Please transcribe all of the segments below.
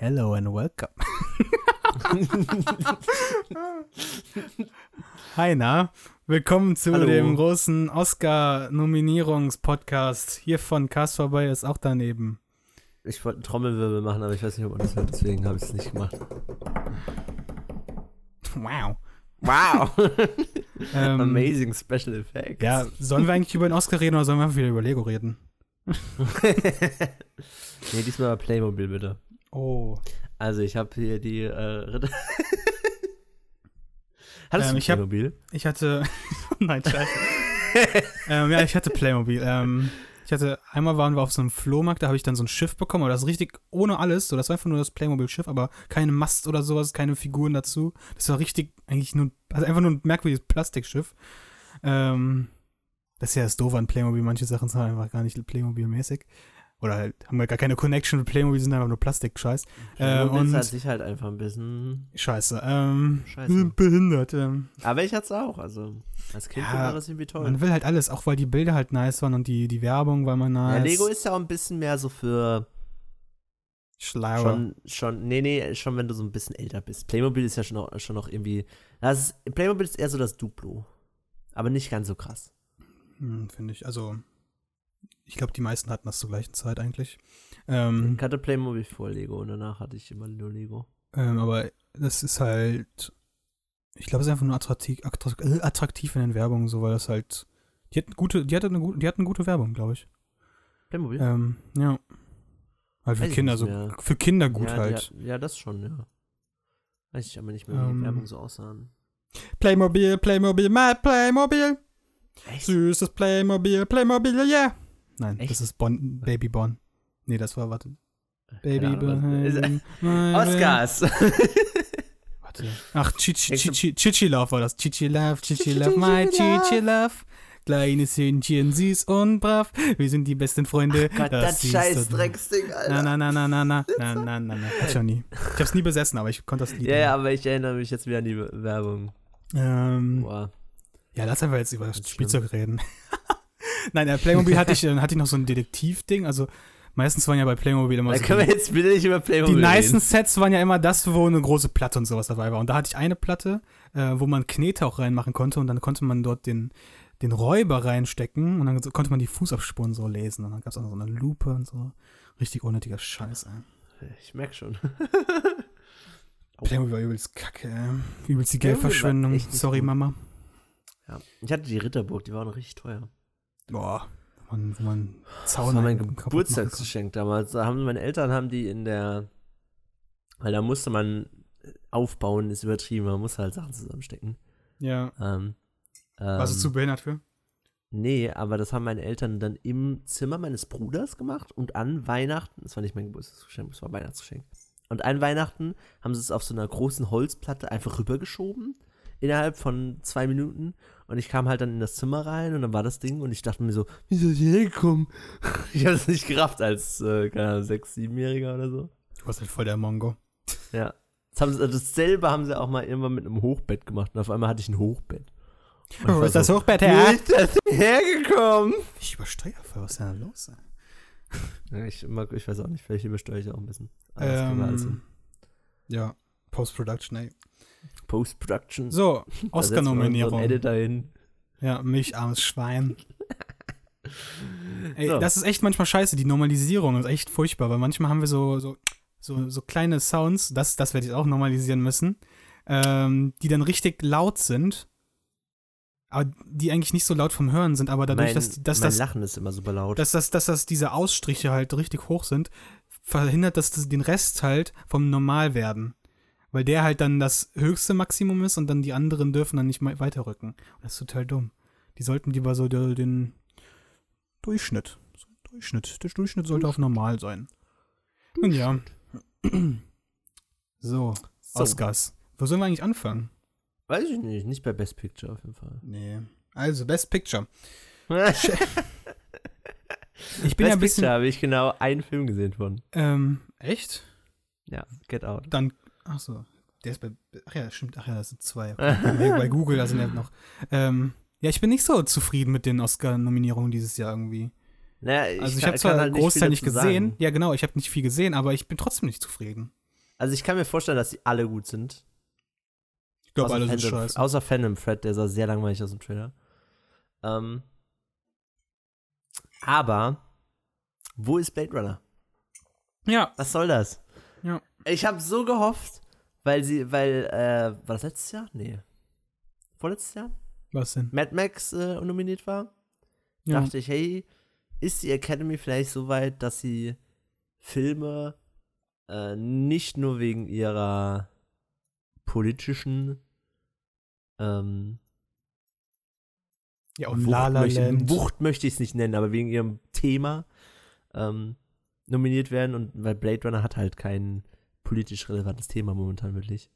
Hello and welcome. Hi, na? Willkommen zu Hallo. dem großen Oscar-Nominierungs-Podcast. Hier von Cast vorbei ist auch daneben. Ich wollte einen Trommelwirbel machen, aber ich weiß nicht, ob man das hört, deswegen habe ich es nicht gemacht. Wow. Wow! Ähm, Amazing Special Effects. Ja, sollen wir eigentlich über den Oscar reden oder sollen wir einfach wieder über Lego reden? nee, diesmal Playmobil bitte. Oh. Also, ich habe hier die äh, Ritter. Hattest Ähm, du ich hab- Playmobil? Ich hatte. Nein, scheiße. ähm, ja, ich hatte Playmobil. Ähm, ich hatte, einmal waren wir auf so einem Flohmarkt, da habe ich dann so ein Schiff bekommen, aber das ist richtig ohne alles. So, das war einfach nur das Playmobil-Schiff, aber keine Mast oder sowas, keine Figuren dazu. Das war richtig, eigentlich nur, also einfach nur ein merkwürdiges Plastikschiff. Ähm, das ist ja das Doofe an Playmobil. Manche Sachen sind einfach gar nicht Playmobil-mäßig. Oder halt, haben wir gar keine Connection mit Playmobil, sind einfach nur Plastik-Scheiß. Playmobil und- ist an sich halt einfach ein bisschen. Scheiße. Ähm, Scheiße. sind behindert. Ähm, Aber ich hatte es auch. Also, als Kind Ja, war das irgendwie toll. Man will halt alles, auch weil die Bilder halt nice waren und die, die Werbung war mal nice. ja, Lego ist ja auch ein bisschen mehr so für schlauer. schon, schon, nee, nee, schon wenn du so ein bisschen älter bist. Playmobil ist ja schon noch, schon noch irgendwie, das ist, Playmobil ist eher so das Duplo. Aber nicht ganz so krass. Hm, Finde ich. Also, ich glaube, die meisten hatten das zur gleichen Zeit eigentlich. Ähm, Ich hatte Playmobil vor Lego und danach hatte ich immer nur Lego. ähm, aber das ist halt, ich glaube, es ist einfach nur attraktiv, attraktiv, äh, attraktiv in den Werbungen, so, weil das halt, die hatten gute, die hatten eine gute, die hatten gute Werbung, glaube ich. Playmobil? Ähm, ja. Halt für Kinder, so, mehr. für Kinder gut ja, halt. Ja, ja, das schon, ja. Weiß ich aber nicht mehr, wie Ähm, die Werbung so aussahen. Playmobil, Playmobil, my Playmobil. Echt? Süßes Playmobil, Playmobil, yeah. Nein, Echt? das ist Bon, Baby Bon. Nee, das war, warte. Baby my Oscars! Warte. Ach, Chichi, Chichi, Chichi Love war das. Chichi Love, Chichi Love, my Chichi Love. Kleines Hündchen, süß und brav. Wir sind die besten Freunde. Gott, das, siehst scheiß. Drecksding, Alter. Na, na, na, na, na, na, na, na, na, na. Hab ich noch nie. Ich hab's nie besessen, aber ich konnte das Lied. Ja, ja, aber ich erinnere mich jetzt wieder an die Werbung. Ähm, Boah. ja, lass einfach jetzt über Das Spielzeug reden. Nein, äh, Playmobil hatte ich, dann hatte ich noch so ein Detektivding. Also, meistens waren ja bei Playmobil immer Da so. können wir die- jetzt bitte nicht über Playmobil Die nicen reden. Sets waren ja immer das, wo eine große Platte und sowas dabei war. Und da hatte ich eine Platte, äh, wo man Knete auch reinmachen konnte und dann konnte man dort den, den Räuber reinstecken und dann konnte man die Fußabspuren so lesen. Und dann gab es auch noch so eine Lupe und so. Richtig unnötiger Scheiß, ey. Ich merk schon. Playmobil war übelst kacke, ey. Übelst die war Geldverschwendung. Sorry. Mama. Ja. Ich hatte die Ritterburg, die waren richtig teuer. Boah. Wo man, wo man Das Zaun war mein Geburtstagsgeschenk damals. Da haben meine Eltern haben die in der, weil da musste man aufbauen, ist übertrieben, man muss halt Sachen zusammenstecken. Ja. Ähm, Warst du ähm, zu behindert für? Nee, aber das haben meine Eltern dann im Zimmer meines Bruders gemacht und an Weihnachten, das war nicht mein Geburtstagsgeschenk, das war Weihnachtsgeschenk. Und an Weihnachten haben sie es auf so einer großen Holzplatte einfach rübergeschoben, innerhalb von zwei Minuten. Und ich kam halt dann in das Zimmer rein und dann war das Ding und ich dachte mir so, wie soll ich hier hinkommen? Ich habe es nicht gerafft als, äh, keine Ahnung, sechs, siebenjähriger oder so. Du warst halt voll der Mongo. Ja. Das haben sie, also dasselbe haben sie auch mal irgendwann mit einem Hochbett gemacht und auf einmal hatte ich ein Hochbett. Oh, war ist das so, Hochbett Wie her? ist das hergekommen? Ich übersteuere voll, was ist denn da los? Ja, ich, mag, ich weiß auch nicht, vielleicht übersteuere ich auch ein bisschen. Das Ähm, ja, Post-Production, ey. Post-Production. So, Oscar-Nominierung. Editor hin. Ja, milcharmes Schwein. Ey, So. das ist echt manchmal scheiße. Die Normalisierung ist echt furchtbar, weil manchmal haben wir so, so, so, so kleine Sounds, das, das werde ich auch normalisieren müssen, ähm, die dann richtig laut sind, aber die eigentlich nicht so laut vom Hören sind, aber dadurch, mein, dass, dass, das, Lachen ist immer super laut. dass, das, dass das diese Ausstriche halt richtig hoch sind, verhindert das den Rest halt vom Normalwerden. Weil der halt dann das höchste Maximum ist und dann die anderen dürfen dann nicht weiterrücken. Und das ist total dumm. Die sollten lieber so den, den Durchschnitt. So Durchschnitt. Der Durchschnitt sollte auf normal sein. Nun ja. So, so, Oscars. Wo sollen wir eigentlich anfangen? Weiß ich nicht, nicht bei Best Picture auf jeden Fall. Nee. Also, Best Picture. Best Ich bin ja ein bisschen. Picture habe ich genau einen Film gesehen von. Ähm, echt? Ja, Get Out. Dann, ach so, der ist bei, ach ja, stimmt, ach ja, das sind zwei. Okay. bei, Google, da sind ja noch. Ähm, ja, ich bin nicht so zufrieden mit den Oscar-Nominierungen dieses Jahr irgendwie. Naja, Also ich habe zwar einen halt Großteil nicht gesehen, sagen. ja genau, ich habe nicht viel gesehen, aber ich bin trotzdem nicht zufrieden. Also ich kann mir vorstellen, dass die alle gut sind. Ich glaube, Außer alle sind scheiße. Außer Phantom Fred, der sah sehr langweilig aus im Trailer. Ähm, aber wo ist Blade Runner? Ja, Was soll das? Ja. Ich habe so gehofft, weil sie, weil, äh, war das letztes Jahr? Nee. Vorletztes Jahr? was denn? Mad Max äh, nominiert war. Ja. Dachte ich, hey, ist die Academy vielleicht so weit, dass sie Filme äh, nicht nur wegen ihrer politischen ähm, Ja, und Wucht, La La möchte. Wucht möchte ich es nicht nennen, aber wegen ihrem Thema ähm, nominiert werden und weil Blade Runner hat halt kein politisch relevantes Thema momentan wirklich.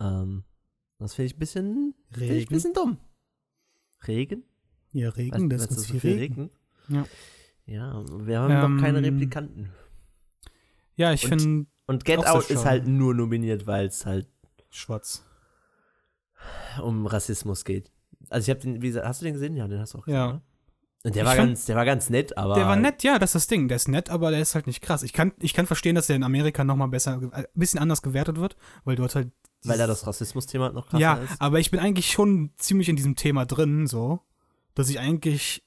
Ähm, das finde ich ein bisschen, finde ich ein Regen. bisschen dumm. Regen? Ja, Regen, das Weil's ist so ganz viel Regen. regnet? Ja. Ja, wir haben noch keine Ähm, Replikanten. Ja, ich finde Und Get Out ist halt nur nominiert, weil es halt schwarz. um Rassismus geht. Also ich habe den, wie gesagt, hast du den gesehen? Ja, den hast du auch gesehen. Ja. ne? Und der Ich war fand- ganz, der war ganz nett, aber Der war nett, ja, das ist das Ding. Der ist nett, aber der ist halt nicht krass. Ich kann, ich kann verstehen, dass der in Amerika nochmal besser, äh, ein bisschen anders gewertet wird, weil dort halt. weil da das Rassismus-Thema noch krasser Ja, ist. aber ich bin eigentlich schon ziemlich in diesem Thema drin, so, dass ich eigentlich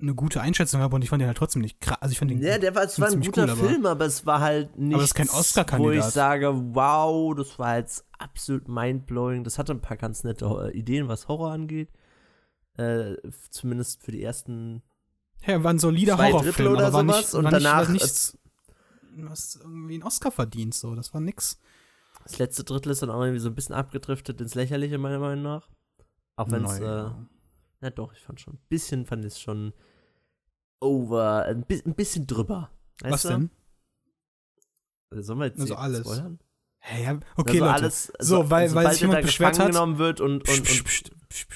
eine gute Einschätzung habe und ich fand den halt trotzdem nicht krass. Also ich fand den. Ja, der war zwar ein ziemlich guter cool, aber- Film, aber es war halt nicht, es ist kein wo Oscar-Kandidat. ich sage, wow, das war jetzt absolut mindblowing. Das hatte ein paar ganz nette Ideen, was Horror angeht. Äh, zumindest für die ersten. ja, war ein solider zwei Horrorfilm, Drittel oder sowas nicht, und danach nicht, nichts, was irgendwie einen Oscar verdient, so. Das war nix. Das letzte Drittel ist dann auch irgendwie so ein bisschen abgedriftet ins Lächerliche, meiner Meinung nach. Auch wenn es. Äh, na doch, ich fand schon. Ein bisschen fand ich es schon over. Ein, bi ein bisschen drüber. Weißt was du? denn? Sollen wir jetzt Also alles. spoilern? Ja, okay, also Leute. alles, So, weil- weil sich er jemand beschwert hat- genommen wird und, und, und psst, psst, psst.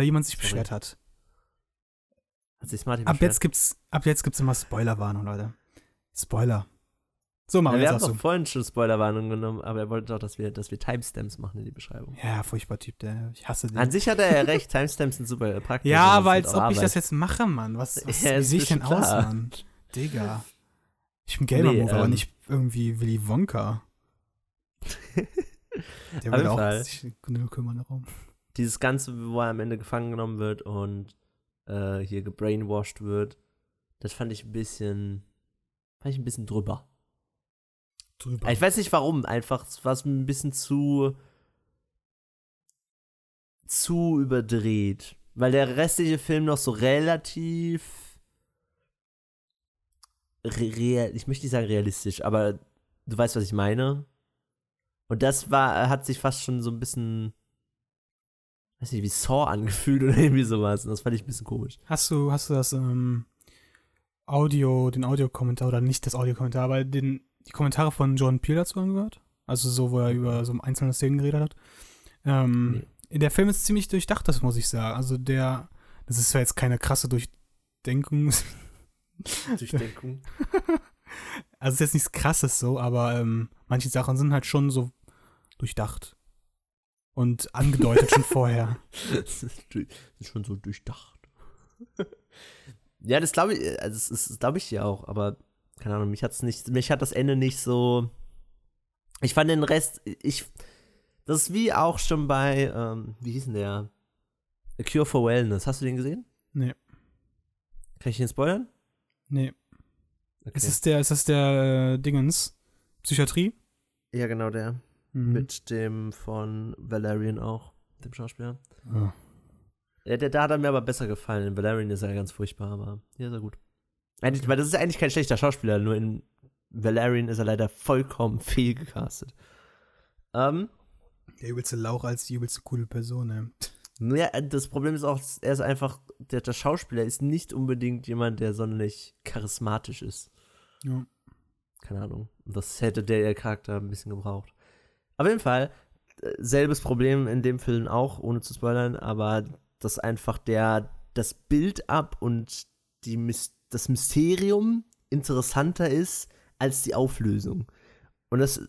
Weil jemand sich Sorry. beschwert hat. hat sich Martin Ab beschwert. jetzt gibt's, ab jetzt gibt's immer Spoilerwarnung, Leute. Spoiler. So, Ja, machen wir wir jetzt haben auch doch vorhin schon Spoilerwarnung genommen, aber er wollte doch, dass wir, dass wir Timestamps machen in die Beschreibung. Ja, furchtbar Typ, der, ich hasse den. An sich hat er ja recht, Timestamps sind super praktisch. ja, aber sind als ob ich das Arbeit. jetzt mache, Mann. Was, was Ja, wie sehe ich denn schon aus, klar. Mann? Digga. Ich bin Gamer Nee, Move, aber ähm, nicht irgendwie Willy Wonka. Der würde auch sich null kümmern darum. Dieses Ganze, wo er am Ende gefangen genommen wird und äh, hier gebrainwashed wird, das fand ich ein bisschen, fand ich ein bisschen drüber. Drüber. Ich weiß nicht warum, einfach war es ein bisschen zu zu überdreht, weil der restliche Film noch so relativ re real, ich möchte nicht sagen realistisch, aber du weißt, was ich meine. Und das war hat sich fast schon so ein bisschen weiß nicht, wie Saw angefühlt oder irgendwie sowas. Und das fand ich ein bisschen komisch. Hast du, hast du das ähm, Audio, den Audiokommentar oder nicht das Audiokommentar, aber den, die Kommentare von Jordan Peele dazu angehört? Also so, wo er über so einzelne Szenen geredet hat. Ähm, Der Film ist ziemlich durchdacht, das muss ich sagen. Also der, das ist zwar jetzt keine krasse Durchdenkung. Durchdenkung. Also ist jetzt nichts krasses so, aber ähm, manche Sachen sind halt schon so durchdacht. Und angedeutet schon vorher. das ist, schon so durchdacht. ja, das glaube ich, also das ist, glaube ich ja auch, aber keine Ahnung, mich hat's nicht, mich hat das Ende nicht so. Ich fand den Rest, ich, das ist wie auch schon bei, ähm, wie hieß denn der? A Cure for Wellness. Hast du den gesehen? Nee. Kann ich den spoilern? Nee. Okay. Ist das der, ist das der äh, Dingens? Psychiatrie? ja, genau der. Mhm. Mit dem von Valerian auch, dem Schauspieler. Ah. Ja, der, da hat er mir aber besser gefallen. In Valerian ist er ganz furchtbar, aber hier ist er gut. Eigentlich, weil das ist eigentlich kein schlechter Schauspieler, nur in Valerian ist er leider vollkommen fehlgecastet. Ähm, Der übelste Lauch als die übelste coole Person, ey. ja, das Problem ist auch, er ist einfach, der, der Schauspieler ist nicht unbedingt jemand, der sonderlich charismatisch ist. Ja. Keine Ahnung. Das hätte der Charakter ein bisschen gebraucht. Auf jeden Fall, äh, selbes Problem in dem Film auch, ohne zu spoilern, aber dass einfach der, das Bild ab und die, das Mysterium interessanter ist als die Auflösung. Und das,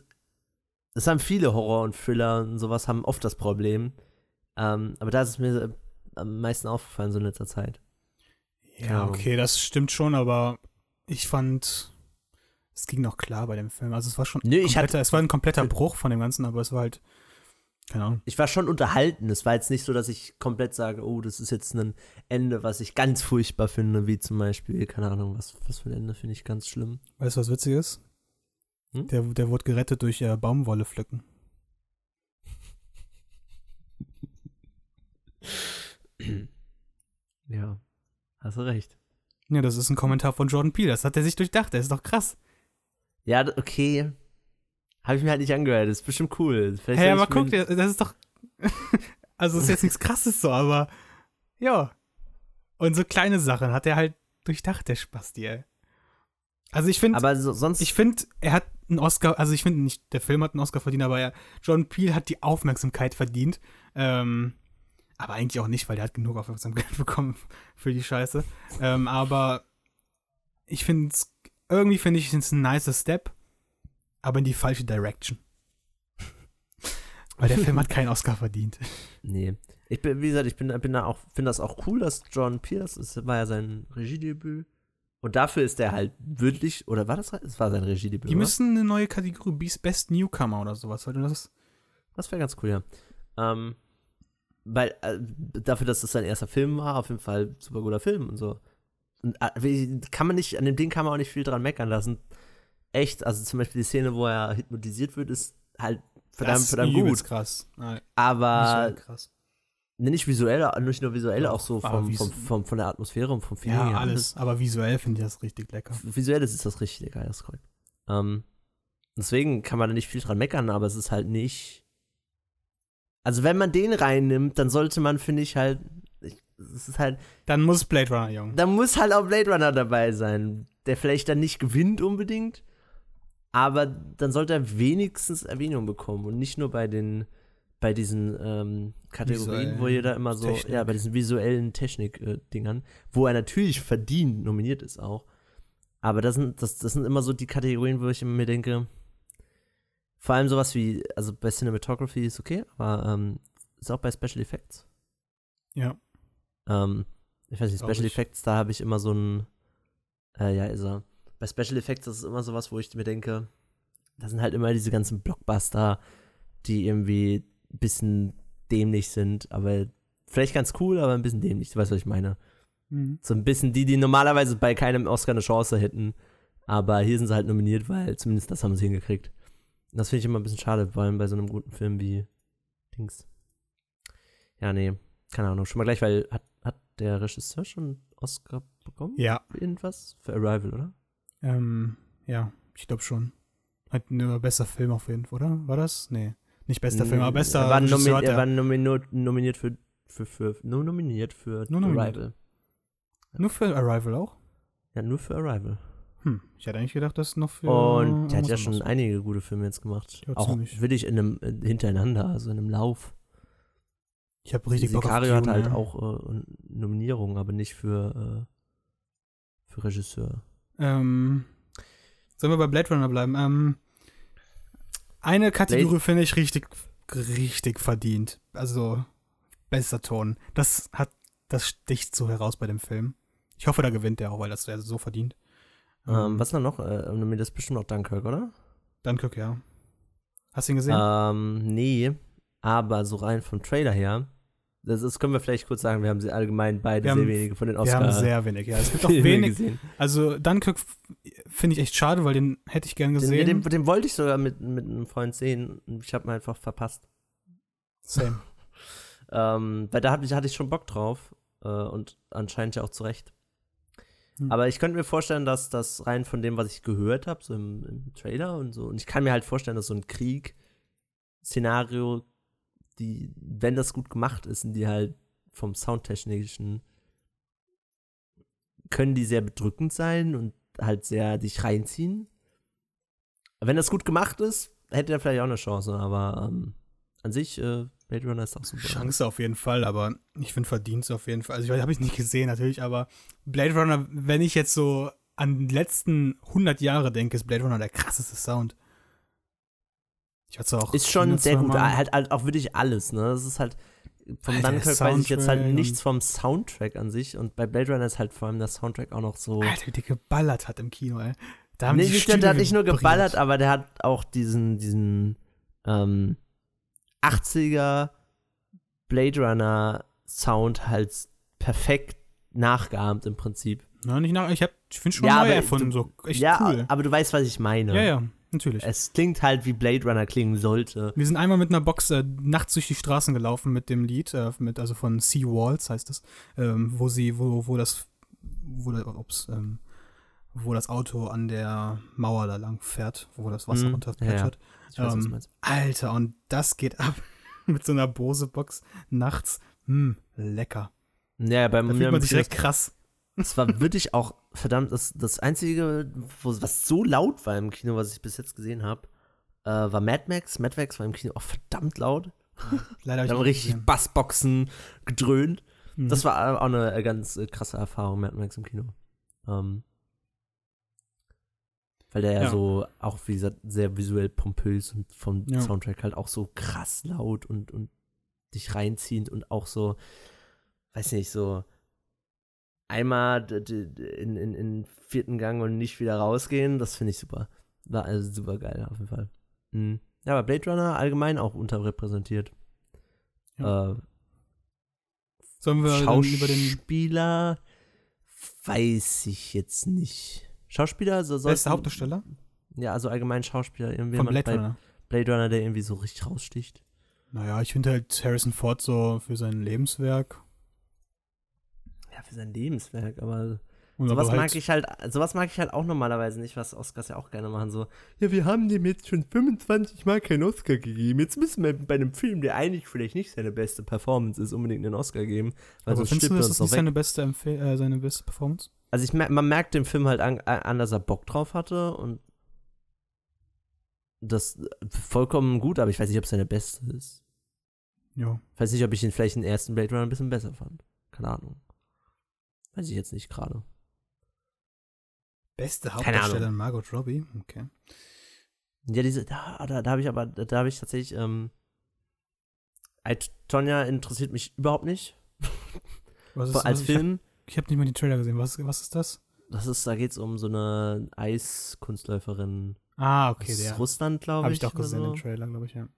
das haben viele Horror und Thriller und sowas haben oft das Problem. Ähm, aber da ist es mir äh, am meisten aufgefallen so in letzter Zeit. Ja, okay, das stimmt schon, aber ich fand, es ging noch klar bei dem Film. Also es war schon Nö, ich kompletter, es war ein kompletter Bruch von dem Ganzen, aber es war halt, keine Ahnung. Ich war schon unterhalten. Es war jetzt nicht so, dass ich komplett sage, oh, das ist jetzt ein Ende, was ich ganz furchtbar finde, wie zum Beispiel, keine Ahnung, was, was für ein Ende finde ich ganz schlimm. Weißt du, was witzig ist? Hm? Der, der wurde gerettet durch äh, Baumwolle pflücken. ja, hast du recht. Ja, das ist ein Kommentar von Jordan Peele. Das hat er sich durchdacht. Der ist doch krass. Ja, okay. Habe ich mir halt nicht angehört. Das ist bestimmt cool. Vielleicht Hey, aber guck dir, das ist doch. also, es ist jetzt nichts Krasses so, aber. Ja. Und so kleine Sachen hat er halt durchdacht, der Spasti, ey. Also, ich finde. Aber so, sonst. Ich finde, er hat einen Oscar, also ich finde nicht, der Film hat einen Oscar verdient, aber er, John Peel hat die Aufmerksamkeit verdient. Ähm, aber eigentlich auch nicht, weil der hat genug Aufmerksamkeit bekommen für die Scheiße. Ähm, aber ich finde es, irgendwie finde ich es ein nicer Step, aber in die falsche Direction. weil der Film hat keinen Oscar verdient. nee. Ich bin, wie gesagt, ich bin, bin da auch, finde das auch cool, dass John Pierce, das war ja sein Regiedebüt. Und dafür ist er halt wirklich, oder war das, es war sein Regiedebüt, Die oder? müssen eine neue Kategorie, Best- Best Newcomer oder sowas. Weil das, Das wäre ganz cool, ja. Ähm, weil, äh, dafür, dass das sein erster Film war, auf jeden Fall super guter Film und so. Wie- kann man nicht, an dem Ding kann man auch nicht viel dran meckern lassen. Echt, also zum Beispiel die Szene, wo er hypnotisiert wird, ist halt verdammt, das ist verdammt gut. krass. Nein, Aber krass. nee, nicht visuell, nicht nur visuell, Doch, auch so vom, vom, vom, von der Atmosphäre und vom Feeling. Ja, her. alles. Aber visuell finde ich das richtig lecker. Visuell ist das richtig geil, das ist korrekt. Ähm, deswegen kann man da nicht viel dran meckern, aber es ist halt nicht. Also, wenn man den reinnimmt, dann sollte man, finde ich, halt. Es ist halt. Dann muss Blade Runner, Junge. Da muss halt auch Blade Runner dabei sein, der vielleicht dann nicht gewinnt unbedingt, aber dann sollte er wenigstens Erwähnung bekommen und nicht nur bei den. Bei diesen ähm, Kategorien, wo Visuellen jeder immer so, Technik. ja, bei diesen visuellen Technik-Dingern, wo er natürlich verdient nominiert ist auch. Aber das sind, das, das sind immer so die Kategorien, wo ich immer mir denke, vor allem sowas wie, also bei Cinematography ist okay, aber ähm, ist auch bei Special Effects. Ja. Ähm, ich weiß nicht, Special. Effects, da habe ich immer so ein, äh, ja, ist er. Bei Special Effects das ist immer sowas, wo ich mir denke, da sind halt immer diese ganzen Blockbuster, die irgendwie ein bisschen dämlich sind, aber vielleicht ganz cool, aber ein bisschen dämlich. Du weißt, was ich meine. Mhm. So ein bisschen die, die normalerweise bei keinem Oscar eine Chance hätten. Aber hier sind sie halt nominiert, weil zumindest das haben sie hingekriegt. Und das finde ich immer ein bisschen schade, vor allem bei so einem guten Film wie Dings. Ja, nee, keine Ahnung. Schon mal gleich, weil hat, hat der Regisseur schon einen Oscar bekommen? Ja, irgendwas? Für Arrival, oder? ähm, ja, ich glaube schon. Hat ein besser Film auf jeden Fall, oder? War das? Nee. Nicht bester Film, aber bester er war, Regisseur nomi er er. war nominiert, nominiert für, für, für, nur nominiert für Nur nominiert. Arrival. Nur für Arrival auch? Ja, nur für Arrival. Hm, ich hätte eigentlich gedacht, das noch für Und der hat ja schon einige gute Filme jetzt gemacht. Ja, auch ziemlich. wirklich in einem äh, hintereinander, also in einem Lauf. Ich habe richtig Bock auf Sicario hat Dune, halt ja. auch äh, Nominierungen, aber nicht für, äh, für Regisseur. Ähm, sollen wir bei Blade Runner bleiben? Ähm, eine Kategorie finde ich richtig, richtig verdient. Also, bester Ton. Das hat, das sticht so heraus bei dem Film. Ich hoffe, da gewinnt der auch, weil das wäre so verdient. Ähm, was noch? Äh, nominiert ist bestimmt auch Dunkirk, oder? Dunkirk, ja. Hast du ihn gesehen? Ähm, nee, aber so rein vom Trailer her, das, das können wir vielleicht kurz sagen, wir haben sie allgemein beide Wir sehr haben- wenige von den wir Oscar haben sehr wenig, ja. Es gibt auch wenig. gesehen. Also, Dunkirk finde ich echt schade, weil den hätte ich gern Den, gesehen. den, den wollte ich sogar mit, mit einem Freund sehen und ich habe ihn einfach verpasst. Same. Ähm, weil da hatte ich, hatte ich schon Bock drauf äh, und anscheinend ja auch zu Recht. Hm. Aber ich könnte mir vorstellen, dass das rein von dem, was ich gehört habe, so im, im Trailer und so, und ich kann mir halt vorstellen, dass so ein Krieg-Szenario, die, wenn das gut gemacht ist, sind die halt vom Soundtechnischen, können die sehr bedrückend sein und halt sehr dich reinziehen. Wenn das gut gemacht ist, hätte er vielleicht auch eine Chance, aber ähm, an sich, äh, Blade Runner ist auch super. Chance auf jeden Fall, aber ich finde Verdienst auf jeden Fall. Also, ich habe ich nicht gesehen natürlich, aber Blade Runner, wenn ich jetzt so an die letzten 100 Jahre denke, ist Blade Runner der krasseste Sound. Ich hatte auch. Ist schon sehr gut, halt, halt auch wirklich alles, ne? Das ist halt, vom Alter, Dunkirk weiß ich jetzt halt nichts vom Soundtrack an sich und bei Blade Runner ist halt vor allem der Soundtrack auch noch so. Alter, wie der geballert hat im Kino, ey. Da haben nee, die nicht, der, hat nicht nur geballert, aber der hat auch diesen, diesen ähm, 80er Blade Runner Sound halt perfekt nachgeahmt im Prinzip. Na, nicht nach, ich, hab- ich finde schon Ja, neu erfunden, du- so echt ja, cool. aber du weißt, was ich meine. Ja, ja, natürlich. Es klingt halt wie Blade Runner klingen sollte. Wir sind einmal mit einer Box äh, nachts durch die Straßen gelaufen mit dem Lied, äh, mit, also von Sea Walls heißt es, ähm, wo sie, wo, wo das, wo, ups, ähm, wo das Auto an der Mauer da lang fährt, wo das Wasser Mhm, runterplätschert. Was du Ähm. Alter, und das geht ab mit so einer Bose-Box nachts. Hm, lecker. Ja, bei Da mir fühlt man sich direkt krass. Es war wirklich auch, verdammt, das, das Einzige, was so laut war im Kino, was ich bis jetzt gesehen habe, äh, war Mad Max. Mad Max war im Kino auch verdammt laut. Leider Da ich haben richtig gesehen. Bassboxen gedröhnt. Mhm. Das war auch eine äh, ganz äh, krasse Erfahrung, Mad Max im Kino. Ähm, weil der ja, Ja. so, auch wie gesagt, sehr visuell pompös und vom Ja. Soundtrack halt auch so krass laut und, und dich reinziehend und auch so, weiß nicht, so einmal in, in, in vierten Gang und nicht wieder rausgehen, das finde ich super. War also super geil auf jeden Fall. Mhm. Ja, aber Blade Runner allgemein auch unterrepräsentiert. Äh, Sollen wir dann über den Schauspieler weiß ich jetzt nicht. Schauspieler, so beste sollten- Hauptdarsteller Ja, also allgemein Schauspieler, irgendwie von Blade Runner? Blade Runner, der irgendwie so richtig raussticht. Naja, ich finde halt Harrison Ford so für sein Lebenswerk. Ja, für sein Lebenswerk, aber sowas mag ich halt, sowas mag ich halt auch normalerweise nicht, was Oscars ja auch gerne machen. So, ja, wir haben dem jetzt schon 25 Mal keinen Oscar gegeben. Jetzt müssen wir bei einem Film, der eigentlich vielleicht nicht seine beste Performance ist, unbedingt einen Oscar geben. Weil Aber findest du, das ist nicht weg. seine beste, Empfehl äh, seine beste Performance? Also ich man merkt dem Film halt an, an, dass er Bock drauf hatte und das äh, vollkommen gut, aber ich weiß nicht, ob es seine beste ist. Ja. Ich weiß nicht, ob ich ihn vielleicht den ersten Blade Runner ein bisschen besser fand. Keine Ahnung. Weiß ich jetzt nicht gerade. Beste Hauptdarstellerin Margot Robbie? Okay. Ja, diese, da, da, da habe ich aber, da, da habe ich tatsächlich, ähm, Tonja interessiert mich überhaupt nicht. Was ist, als was, ich hab- Film. Ich habe nicht mal die Trailer gesehen. Was, was ist das? Das ist, da geht es um so eine Eiskunstläuferin Ah, okay, aus der. Russland, glaube Habe ich. ich doch gesehen, so. den Trailer, glaube ich, ja.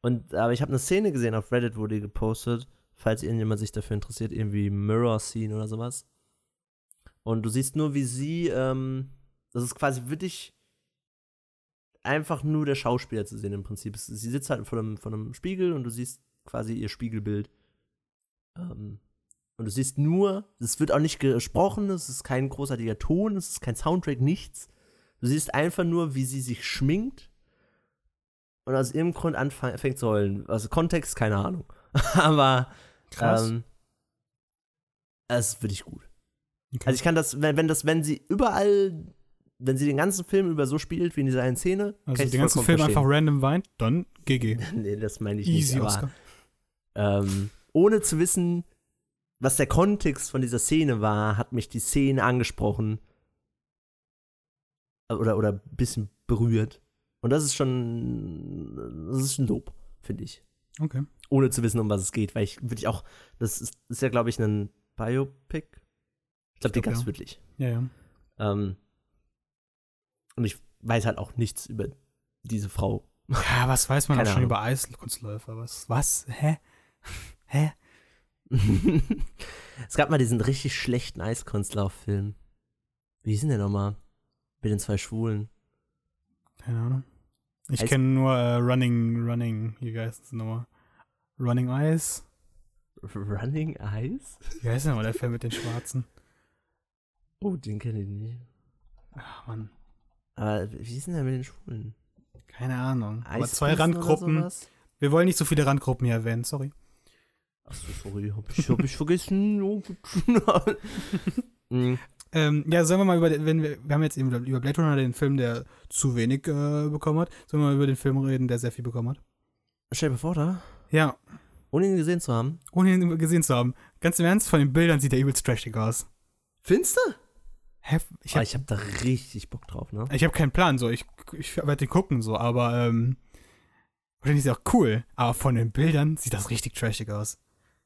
Und aber ich habe eine Szene gesehen auf Reddit, wo die gepostet, falls irgendjemand sich dafür interessiert, irgendwie Mirror Scene oder sowas. Und du siehst nur, wie sie, ähm, das ist quasi wirklich einfach nur der Schauspieler zu sehen im Prinzip. Sie sitzt halt vor einem, vor einem Spiegel und du siehst quasi ihr Spiegelbild. Ähm, und du siehst nur, es wird auch nicht gesprochen, es ist kein großartiger Ton, es ist kein Soundtrack, nichts. Du siehst einfach nur, wie sie sich schminkt und aus irgendeinem Grund anfängt zu heulen. Also Kontext, keine Ahnung. Aber Krass. ähm, es ist wirklich gut. okay. Also ich kann das, wenn, wenn das, wenn sie überall, wenn sie den ganzen Film über so spielt wie in dieser einen Szene, also ich den ganzen Film einfach random weint, dann GG. verstehen. nee, das meine ich Easy nicht. Aber Oscar. ähm, ohne zu wissen, was der Kontext von dieser Szene war, hat mich die Szene angesprochen. Oder, oder ein bisschen berührt. Und das ist schon, das ist ein Lob, finde ich. Okay. Ohne zu wissen, um was es geht, weil ich wirklich auch, das ist, ist ja, glaube ich, ein Biopic. Ich glaube, den glaub, gab es ja. wirklich. Ja, ja. Ähm, und ich weiß halt auch nichts über diese Frau. Ja, was weiß man auch Keine schon Ahnung. über Eiskunstläufer? Was? Was? Hä? Hä? es gab mal diesen richtig schlechten Eiskunstlauf-Film. Wie hieß denn der nochmal? Mit den zwei Schwulen. Keine Ahnung. Ich kenne nur äh, Running, Running, wie heißt das nochmal? Running Ice? Running Ice? Wie heißt denn mal der Film mit den Schwarzen? Oh, den kenne ich nicht. Ach, Mann. Aber wie hieß denn der mit den Schwulen? Keine Ahnung. Aber zwei Randgruppen. Wir wollen nicht so viele Randgruppen hier erwähnen, sorry. Achso, sorry, hab ich, hab ich vergessen. Oh. Mm, Ähm, ja, sollen wir mal über, den- wenn wir, wir haben jetzt eben über Blade Runner den Film, der zu wenig äh, bekommen hat. Sollen wir mal über den Film reden, der sehr viel bekommen hat? Stell dir vor, da, Ja, ohne ihn gesehen zu haben. ohne ihn gesehen zu haben. Ganz im Ernst, von den Bildern sieht er übelst trashig aus. Findest du? Hä? Ich habe ich hab da richtig Bock drauf, ne? ich hab keinen Plan, so. Ich, ich werde den gucken, so, aber, ähm, wahrscheinlich ist er auch cool, aber von den Bildern sieht das richtig trashig aus.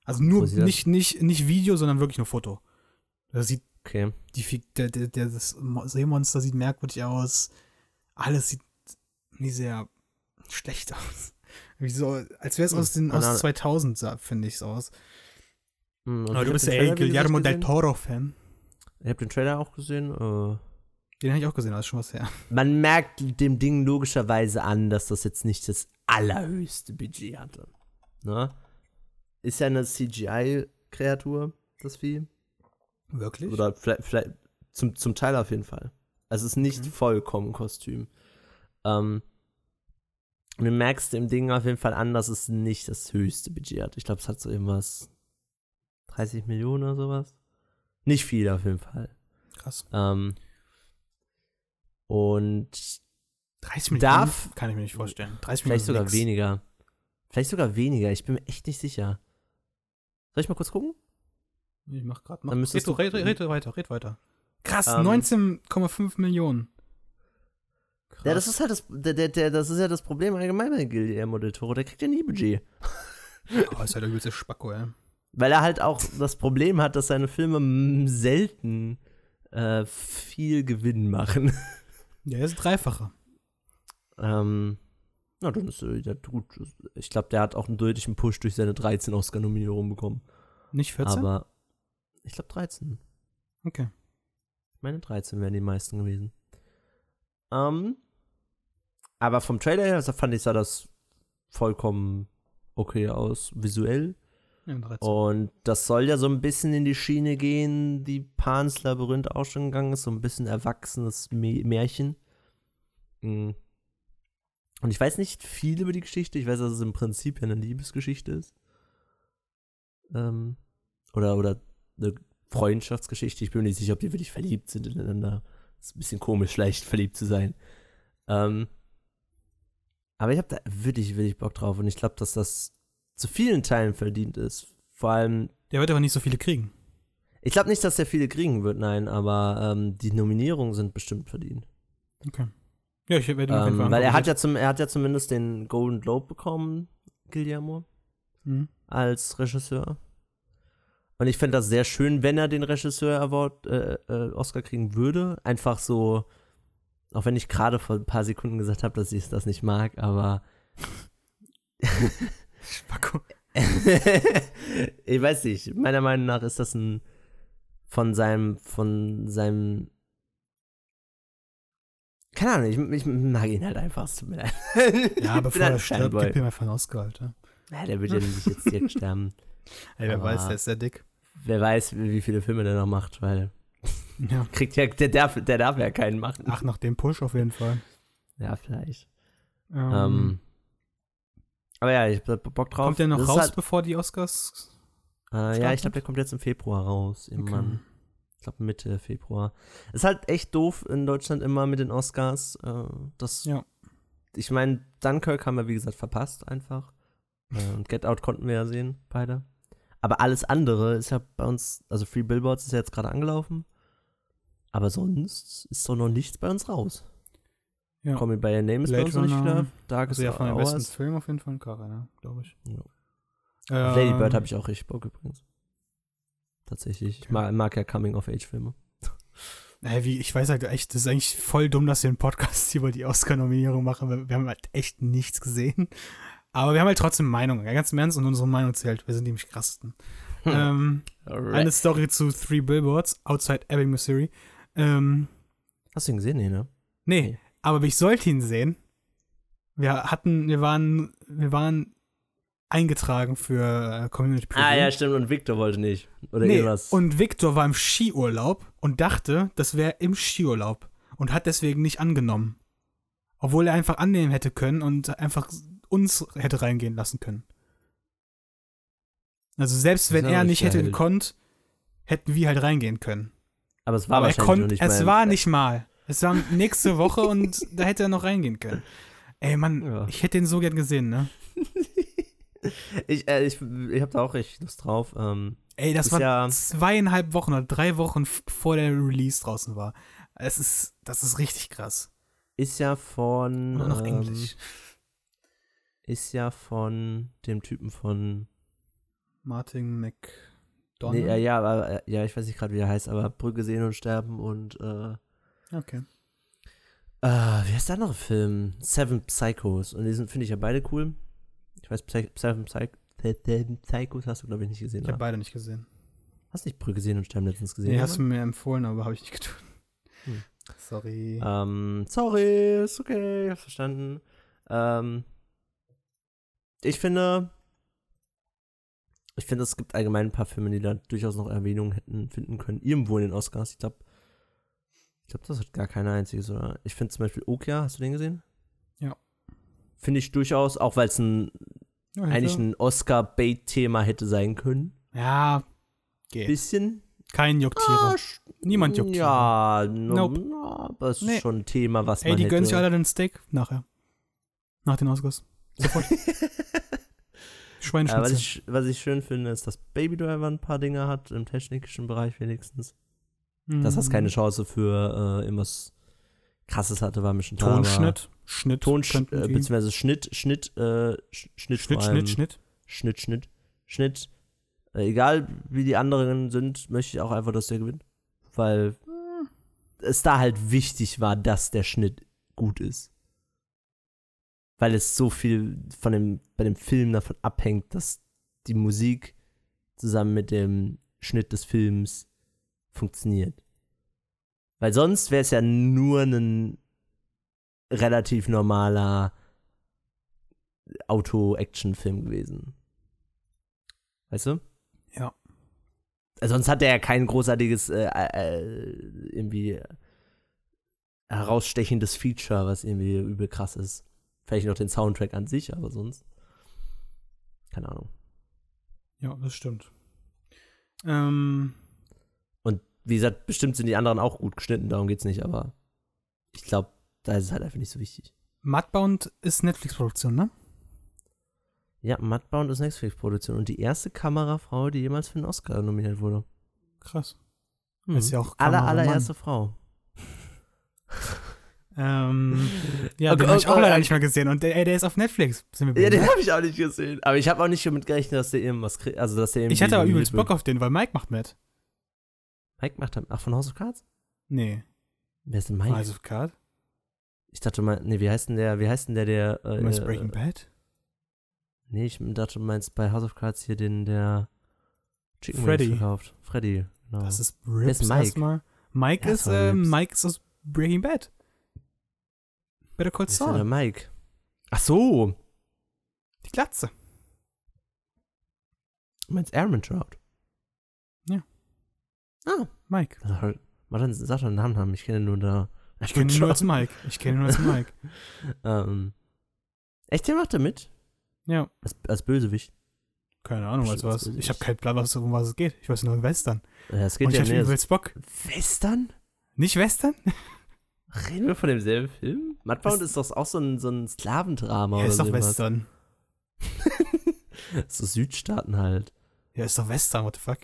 Also nur nicht, nicht, nicht Video, sondern wirklich nur Foto. Das sieht Okay. Die, der, der, der, das Mo- Seemonster sieht merkwürdig aus. Alles sieht nicht sehr schlecht aus. Wie so, als wäre es Hm, aus den keine aus Ahnung. 2000, sa- finde ich es aus. Hm, und Aber du bist den ja eh Guillermo del. Toro-Fan. Ich habe den Trailer auch gesehen. Äh, Den habe ich auch gesehen, das ist schon was her. man merkt dem Ding logischerweise an, dass das jetzt nicht das allerhöchste Budget hatte. Ne? Ist ja eine CGI-Kreatur, das Vieh. Wirklich? Oder vielleicht, vielleicht zum, zum Teil auf jeden Fall. Also es ist nicht Mhm. vollkommen Kostüm. Ähm, du merkst dem Ding auf jeden Fall an, dass es nicht das höchste Budget hat. Ich glaube, es hat so irgendwas 30 Millionen oder sowas. Nicht viel auf jeden Fall. Krass. Ähm, und 30 Millionen? Darf- Kann ich mir nicht vorstellen. 30 vielleicht sogar nix. weniger. Vielleicht sogar weniger. Ich bin mir echt nicht sicher. Soll ich mal kurz gucken? Ich mach grad. Dann Mach, red, du- red, red, red weiter, red weiter. Krass, Ähm, 19,5 Millionen. Krass. Ja, das ist halt das, der, der, der, das ist ja das Problem allgemein bei Guillermo del Toro. Der kriegt ja nie Budget. Oh, ist ja der übelste Spacko, ey. Weil er halt auch das Problem hat, dass seine Filme selten äh, viel Gewinn machen. Ja, er ist Dreifacher. ähm, na, dann ist er wieder gut. Ich glaube, der hat auch einen deutlichen Push durch seine 13 Oscar-Nominierungen bekommen. Nicht 14? Aber ich glaube 13. okay. Ich meine 13 wären die meisten gewesen. Ähm, aber vom Trailer her also fand ich, sah das vollkommen okay aus, visuell. Ja, 13. Und das soll ja so ein bisschen in die Schiene gehen, die Pans Labyrinth auch schon gegangen ist, so ein bisschen erwachsenes Mä- Märchen. Mm. Und ich weiß nicht viel über die Geschichte. Ich weiß, dass es im Prinzip ja eine Liebesgeschichte ist. Ähm, oder, oder eine Freundschaftsgeschichte. Ich bin mir nicht sicher, ob die wirklich verliebt sind ineinander. Ist ein bisschen komisch, leicht verliebt zu sein. Ähm, aber ich habe da wirklich, wirklich Bock drauf. Und ich glaube, dass das zu vielen Teilen verdient ist. Vor allem, Der wird aber nicht so viele kriegen. ich glaube nicht, dass der viele kriegen wird, nein, aber ähm, die Nominierungen sind bestimmt verdient. Okay. Ja, ich werde ihn Ähm, weil er hat, ja zum, er hat ja zumindest den Golden Globe bekommen, Guillermo, Mhm. als Regisseur. Und ich fände das sehr schön, wenn er den Regisseur Award äh, äh, Oscar kriegen würde. Einfach so, auch wenn ich gerade vor ein paar Sekunden gesagt habe, dass ich das nicht mag, aber Spacko. ich weiß nicht. Meiner Meinung nach ist das ein von seinem, von seinem keine Ahnung, ich, ich mag ihn halt einfach, es tut mir leid. Ja, Ich bin bevor halt er ein stirbt, gib ihm einfach einen Oscar, Alter. Ja, der wird ja nicht jetzt direkt sterben. Ey, wer Aber- weiß, der ist sehr dick. Wer weiß, wie wie viele Filme der noch macht, weil Ja. kriegt ja, der darf, der darf ja keinen machen. Ach, nach dem Push auf jeden Fall. Ja, vielleicht. Ähm, Ähm, aber ja, ich hab Bock drauf. kommt der noch Das raus, Halt, bevor die Oscars? äh, ja, ich glaube, der kommt jetzt im Februar raus. Irgendwann. Okay. Ich glaube Mitte Februar. Ist halt echt doof in Deutschland immer mit den Oscars. Äh, das, Ja. Ich meine, Dunkirk haben wir, wie gesagt, verpasst einfach. Äh, und Get Out konnten wir ja sehen, beide. Aber alles andere ist ja bei uns, also Free Billboards ist ja jetzt gerade angelaufen. Aber sonst ist doch noch nichts bei uns raus. Ja. Call Me By Your Name ist bei Blade uns noch nicht wieder. Darkest Also ja, von den besten Filmen auf jeden Fall ein Kara, ne? glaube ich. Ja. Ähm, Lady Bird habe ich auch richtig Bock übrigens. Tatsächlich. Ich mag, mag ja Coming-of-Age-Filme. Ey, wie, ich weiß halt echt, das ist eigentlich voll dumm, dass wir einen Podcast über die Oscar-Nominierung machen. weil Wir haben halt echt nichts gesehen. Aber wir haben halt trotzdem Meinungen. Ja, ganz im Ernst und unsere Meinung zählt. Wir sind nämlich krassesten. Ähm, eine Story zu Three Billboards outside Ebbing, Missouri. Ähm, Hast du ihn gesehen? Nee, ne? nee, aber ich sollte ihn sehen. Wir hatten, wir waren, wir waren eingetragen für äh, Community Preview. Ah, ja, stimmt. Und Victor wollte nicht. Oder Nee, irgendwas. und Victor war im Skiurlaub und dachte, das wäre im Skiurlaub und hat deswegen nicht angenommen. Obwohl er einfach annehmen hätte können und einfach uns hätte reingehen lassen können. Also selbst wenn er nicht hätte gekonnt, hätten wir halt reingehen können. Aber es war Aber er wahrscheinlich noch konnte, nicht es mal- war nicht mal. Es war nächste Woche und da hätte er noch reingehen können. Ey, Mann, Ja. ich hätte ihn so gern gesehen, ne? ich, äh, ich, ich habe da auch richtig Lust drauf. Ähm, Ey, das war ja- zweieinhalb Wochen oder drei Wochen bevor der Release draußen war. Es ist, das ist richtig krass. ist ja von. Auch noch ähm, Englisch. Ist ja von dem Typen von. Martin Donner? Nee, ja, ja, aber, äh, ja, ich weiß nicht gerade, wie er heißt, aber Brücke sehen und sterben und, äh, Okay. äh, wie heißt der andere Film? Seven Psychos. Und die sind, finde ich ja beide cool. Ich weiß, Psy Seven Seven Psychos hast du, glaube ich, nicht gesehen. Ich habe beide nicht gesehen. Hast nicht Brücke sehen und sterben letztens gesehen? Nee, hast du mir empfohlen, aber habe ich nicht getan. Hm. Sorry. Ähm, sorry, ist okay, verstanden. Ähm, ich finde, ich finde, es gibt allgemein ein paar Filme, die da durchaus noch Erwähnung hätten finden können. Irgendwo in den Oscars. Ich glaube, ich glaube, das hat gar keine einzige. Oder? Ich finde zum Beispiel Okia, hast du den gesehen? Ja. Finde ich durchaus, auch weil es ein, Ja, eigentlich ein Oscar-Bait-Thema hätte sein können. Ja, geht. Bisschen. Kein juckt Tiere. Ah, Niemand juckt. Ja, no, Nope. no, aber es ist Nee. schon ein Thema, was Ey, man die hätte. gönnen sich alle den Steak nachher. Nach den Oscars. Sofort. Ja, was, Schweineschnitzel. ich, was ich schön finde, ist, dass Baby Driver ein paar Dinge hat, im technischen Bereich wenigstens. Dass das Mhm. keine Chance für äh, irgendwas Krasses hatte, war mir schon klar. Tonschnitt. Schnitt. Könnten äh, beziehungsweise Schnitt, Schnitt, äh, Sch- Schnitt, Schnitt. Schnitt, Schnitt. Schnitt, Schnitt, Schnitt. Äh, egal wie die anderen sind, möchte ich auch einfach, dass der gewinnt. Weil es da halt wichtig war, dass der Schnitt gut ist. Weil es so viel von dem, bei dem Film davon abhängt, dass die Musik zusammen mit dem Schnitt des Films funktioniert. Weil sonst wäre es ja nur ein relativ normaler Auto-Action-Film gewesen. Weißt du? Ja. Also sonst hat er ja kein großartiges, äh, äh, irgendwie herausstechendes Feature, was irgendwie übel krass ist. Vielleicht noch den Soundtrack an sich, aber sonst. Keine Ahnung. Ja, das stimmt. Ähm, Und wie gesagt, bestimmt sind die anderen auch gut geschnitten, darum geht's nicht, aber ich glaube, da ist es halt einfach nicht so wichtig. Mudbound ist Netflix-Produktion, ne? Ja, Mudbound ist Netflix-Produktion und die erste Kamerafrau, die jemals für einen Oscar nominiert wurde. Krass. Hm. Ist ja auch Aller, allererste Frau. Ähm, ja, Okay, den habe ich auch okay, leider okay. nicht mehr gesehen. Und der, ey, der ist auf Netflix. Sind wir Ja, den habe ich auch nicht gesehen. Aber ich habe auch nicht damit gerechnet, dass der irgendwas kriegt. Also, dass der ich hatte aber übelst. Bock auf den, weil Mike macht mit. Mike macht dann. Ach, von House of Cards? Nee. Wer ist denn Mike? House of Card? Ich dachte mal, nee, wie heißt denn der, wie heißt denn der, der, Du meinst äh, Breaking Bad? Nee, ich dachte, du meinst bei House of Cards hier den, der Chicken Freddy. Wings verkauft. Freddy, genau. Das ist Wer ist Rips Mike? erstmal. Mike Ja, ist, äh, Rips. Mike ist aus Breaking Bad. Better Call denn der Saul. Mike? Ach so, Die Glatze. du meinst Aaron Trout. Ja. Ah, Mike. sag dann sag doch einen Namen haben. Ich kenne nur da. Ich kenne ihn nur als Mike. Ich kenne ihn nur als Mike. Ähm, echt, der macht da mit? Ja. Als, als Bösewicht. Keine Ahnung, was was. Ich habe keinen Plan, was, um was es geht. Ich weiß nur Western. Ja, es geht Und ich ja nee, Bock. Western? Nicht Western? Reden wir von demselben Film? Mudbound ist doch auch so ein, so ein Sklavendrama Ja, oder ist doch so irgendwas. Western. so Südstaaten halt. Ja, ist doch Western, what the fuck?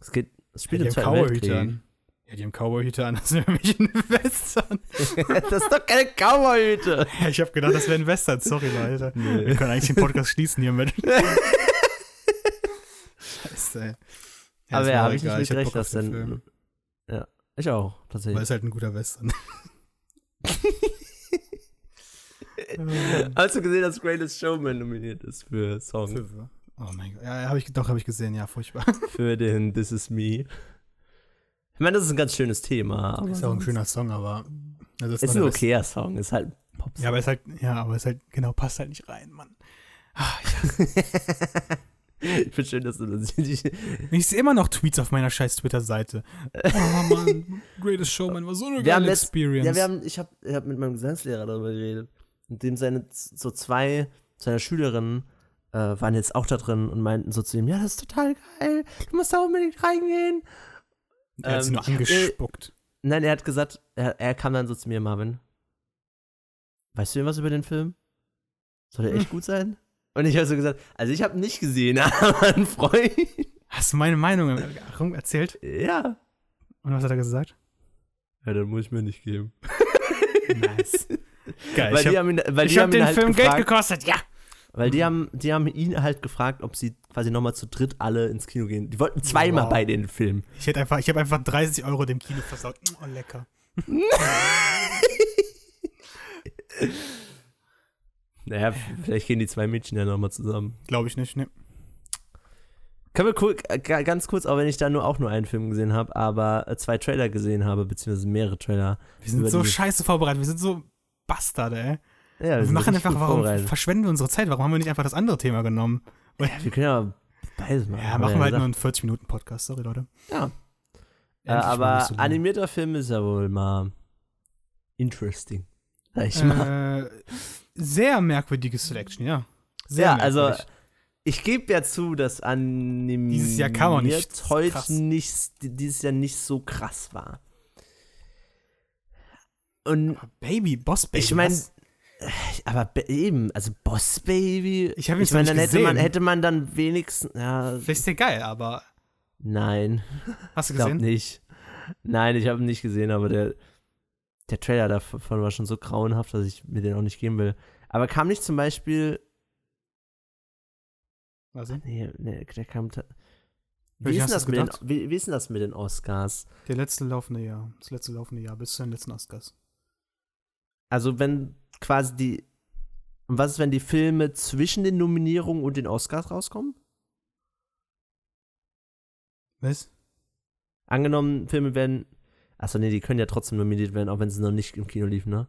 Es geht, es Ja, spielt die im haben Zweiten Cowboyhüte Weltkrieg. an. Ja, die haben Cowboyhüte an. Das sind für mich ein Western. das ist doch keine Cowboyhüte. Ja, ich habe gedacht, das wäre ein Western. Sorry, Leute. Wir können eigentlich den Podcast schließen hiermit. Scheiße, ey. Ja, Aber ja, habe ich nicht mit hab auf dass den dann. Film. Ja, ich auch, Weil tatsächlich. es halt ein guter Western. Hast du gesehen, dass Greatest Showman nominiert ist für Song? Oh mein Gott. Ja, hab ich, doch, habe ich gesehen. Ja, furchtbar. Für den This Is Me. Ich meine, das ist ein ganz schönes Thema. Aber Ist ja auch ein schöner Song, aber. Also Ist noch ein okayer Song, ist halt Pop. Ja, aber ist halt, ja, aber ist halt, genau, passt halt nicht rein, Mann. Ah, ich finde schön, dass du das nicht. Ich sehe immer noch Tweets auf meiner scheiß Twitter-Seite. Oh Mann, Greatest Showman war so eine Wir geile letzt- Experience. Ja, wir haben, ich habe ich hab mit meinem Gesangslehrer darüber geredet. Und dem seine so zwei seiner Schülerinnen äh, waren jetzt auch da drin und meinten so zu ihm, ja, das ist total geil, du musst da unbedingt reingehen. Der hat sie ähm, nur hab- angespuckt. Nein, er hat gesagt, er, er kam dann so zu mir, Marvin. Weißt du irgendwas über den Film? Soll der echt gut sein? Und ich habe so gesagt, also ich habe nicht gesehen, aber ein Freund. Hast du meine Meinung erzählt? Ja. Und was hat er gesagt? Ja, dann muss ich mir nicht geben. Nice. Geil. Weil ich die habe hab haben den halt Film gefragt, Geld gekostet, ja. Weil die haben, die haben ihn halt gefragt, ob sie quasi nochmal zu dritt alle ins Kino gehen. Die wollten zweimal Wow. bei den Filmen. Ich hätte einfach, ich habe einfach 30 Euro dem Kino versaut. Oh, lecker. Naja, vielleicht gehen die zwei Mädchen ja nochmal zusammen. Glaube ich nicht, ne. Können wir äh, ga- ganz kurz, auch wenn ich da nur auch nur einen Film gesehen habe, aber äh, zwei Trailer gesehen habe, beziehungsweise mehrere Trailer. Wir sind so scheiße vorbereitet. Wir sind so Bastarde, ey. Ja, Wir sind machen einfach, warum verschwenden wir unsere Zeit? Warum haben wir nicht einfach das andere Thema genommen? Ja, wir können ja beides machen. Ja, machen wir halt nur einen 40-Minuten-Podcast. Sorry, Leute. Ja. Äh, aber so animierter Film ist ja wohl mal interesting. Sag ich mal. Äh, sehr merkwürdige Selection, ja. Sehr Ja, also, merkwürdig. Ich gebe ja zu, dass animiert Dieses Jahr kann man nicht heute krass. nicht, dieses Jahr nicht so krass war. Und Baby, Boss Baby. ich meine, was? aber be- eben, also Boss Baby. Ich hab ihn ich meine, dann hätte man, hätte man dann wenigstens, ja, Vielleicht ist der geil, aber nein, hast du ich gesehen? nicht. Nein, ich habe ihn nicht gesehen, aber der, der Trailer davon war schon so grauenhaft, dass ich mir den auch nicht geben will. Aber kam nicht zum Beispiel Also, Nee, nee, der kam. Wie ist, das mit den, wie, wie ist denn das mit den Oscars? der letzte laufende Jahr. Das letzte laufende Jahr bis zu den letzten Oscars. Also, wenn quasi die. Und was ist, wenn die Filme zwischen den Nominierungen und den Oscars rauskommen? Was? Angenommen, Filme werden. Achso, nee, die können ja trotzdem nominiert werden, auch wenn sie noch nicht im Kino liefen, ne?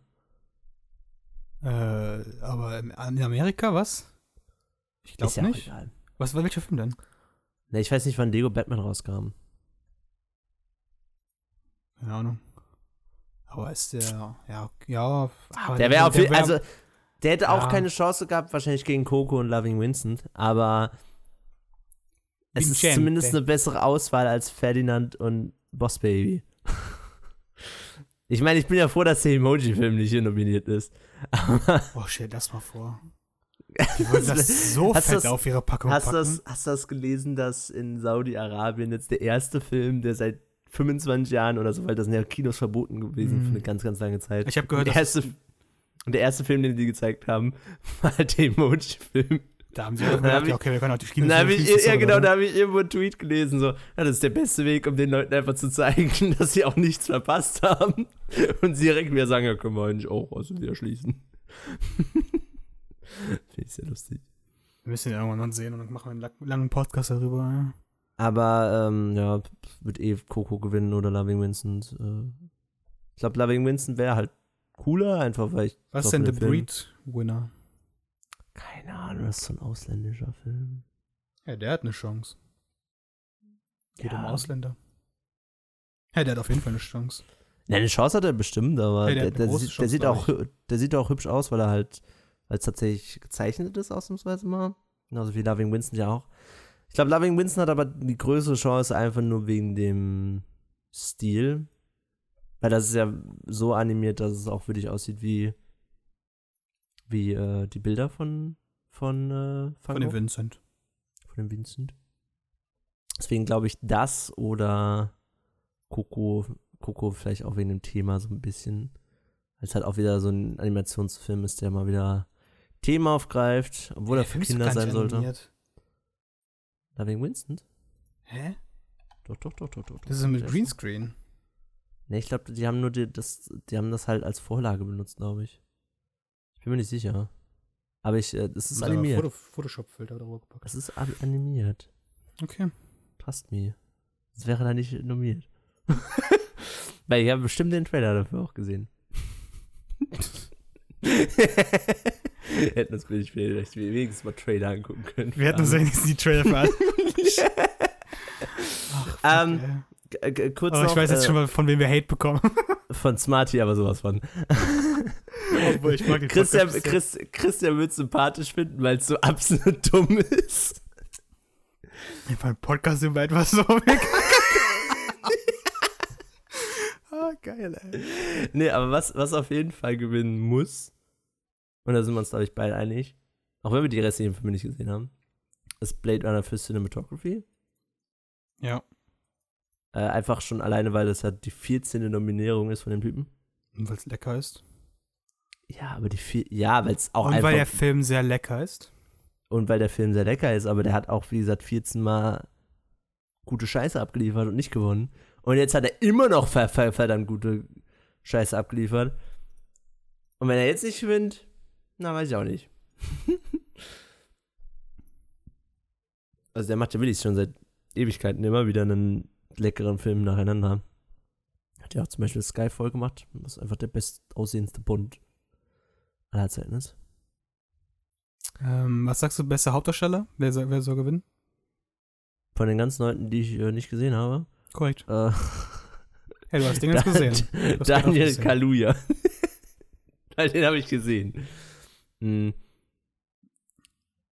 Äh, aber in Amerika, was? Ich ist glaube ja auch nicht. egal. Was war welcher Film denn? Ne, ich weiß nicht, wann Lego Batman rauskam. Keine Ahnung. Aber ist der, ja, ja. Aber Der wäre auf jeden Also, der hätte auch Ja. keine Chance gehabt, wahrscheinlich gegen Coco und Loving Vincent, aber. Es ist Vincente. zumindest eine bessere Auswahl als Ferdinand und Boss Baby. Ich meine, ich bin ja froh, dass der Emoji-Film nicht hier nominiert ist. Oh, stell das mal vor. Die wollen das so Hast fett das- auf ihre Packung hast du packen. das, hast du das gelesen, dass in Saudi-Arabien jetzt der erste Film, der seit 25 Jahren oder so, weil das sind ja Kinos verboten gewesen Mhm. für eine ganz, ganz lange Zeit. Ich habe gehört, der dass erste, und der erste Film, den die gezeigt haben, war der Emoji-Film. Da haben sie hab gedacht, ja, okay, wir können auch die Kinos Da ich, ja genau, da habe ich irgendwo einen Tweet gelesen, so, ja, das ist der beste Weg, um den Leuten einfach zu zeigen, dass sie auch nichts verpasst haben. Und sie direkt wieder sagen, ja, können wir eigentlich auch also wieder schließen. Finde ich sehr lustig. Wir müssen ihn irgendwann mal sehen und dann machen wir einen lang- langen Podcast darüber. Ja. Aber, ähm, ja, wird eh Coco gewinnen oder Loving Vincent. Äh. Ich glaube, Loving Vincent wäre halt cooler, einfach weil ich. Was ist denn The dem Film- Breed Winner? Keine Ahnung, das ist so ein ausländischer Film. Ja, der hat eine Chance. Geht um Ja. Ausländer. Ja, der hat auf jeden Fall eine Chance. Ja, eine Chance hat er bestimmt, aber Ja, der der, der, sieht, der, sieht auch, der sieht auch hübsch aus, weil er halt, weil es tatsächlich gezeichnet ist, ausnahmsweise mal. Genauso wie Loving Winston ja auch. Ich glaube, Loving Winston hat aber die größere Chance einfach nur wegen dem Stil. Weil das ist ja so animiert, dass es auch wirklich aussieht wie, wie äh, die Bilder von, von, äh, Von dem. Vincent. Von dem Vincent. Deswegen glaube ich, das oder Coco, Coco vielleicht auch wegen dem Thema so ein bisschen. Weil es halt auch wieder so ein Animationsfilm ist, der mal wieder Thema aufgreift, obwohl er für Kinder sein sollte. animiert. Da wegen Winston? Hä? Doch, doch, doch, doch, doch. Das ist mit Greenscreen. Ne, ich glaube, die haben nur die, das, die haben das halt als Vorlage benutzt, glaube ich. Ich bin mir nicht sicher. Aber ich, äh, das ist aber animiert. Foto, Photoshop-Filter drüber gepackt. Das ist an- animiert. Okay. Trust me. Das wäre da nicht nominiert. Weil ich habe bestimmt den Trailer dafür auch gesehen. Hätten uns vielleicht wenigstens mal Trailer angucken können. Wir hätten uns wenigstens die Trailer für alle. Ach, Ähm. G- g- kurz oh, noch, ich weiß jetzt äh, schon mal, von wem wir Hate bekommen. von Smarty, aber sowas von. Obwohl, ich mag den Christian, Podcast. Chris, Christian wird sympathisch finden, weil es so absolut dumm ist. Ich fand Podcast über etwas so Ah, geil, ey. Nee, aber was, was auf jeden Fall gewinnen muss, und da sind wir uns, glaube ich, beide einig, auch wenn wir die restlichen Filme nicht gesehen haben, ist Blade Runner für Cinematography. Ja. Äh, einfach schon alleine, weil das halt die 14. Nominierung ist von dem Typen. Und weil es lecker ist. Ja, aber die vier, ja, weil es auch Und einfach. weil der Film sehr lecker ist. und weil der Film sehr lecker ist, aber der hat auch, wie gesagt, 14 Mal gute Scheiße abgeliefert und nicht gewonnen. Und jetzt hat er immer noch ver ver verdammt gute Scheiße abgeliefert. Und wenn er jetzt nicht gewinnt, na, weiß ich auch nicht. also der macht ja wirklich schon seit Ewigkeiten immer wieder einen leckeren Film nacheinander. Hat ja auch zum Beispiel Skyfall gemacht, was einfach der bestaussehendste Bond aller Zeiten ist. Ähm, was sagst du, bester Hauptdarsteller? Wer soll, wer soll gewinnen? Von den ganzen Leuten, die ich äh, nicht gesehen habe. Korrekt. Äh, Hey, du hast den ganz gesehen. Daniel gesehen. Kaluja. den habe ich gesehen. Hm,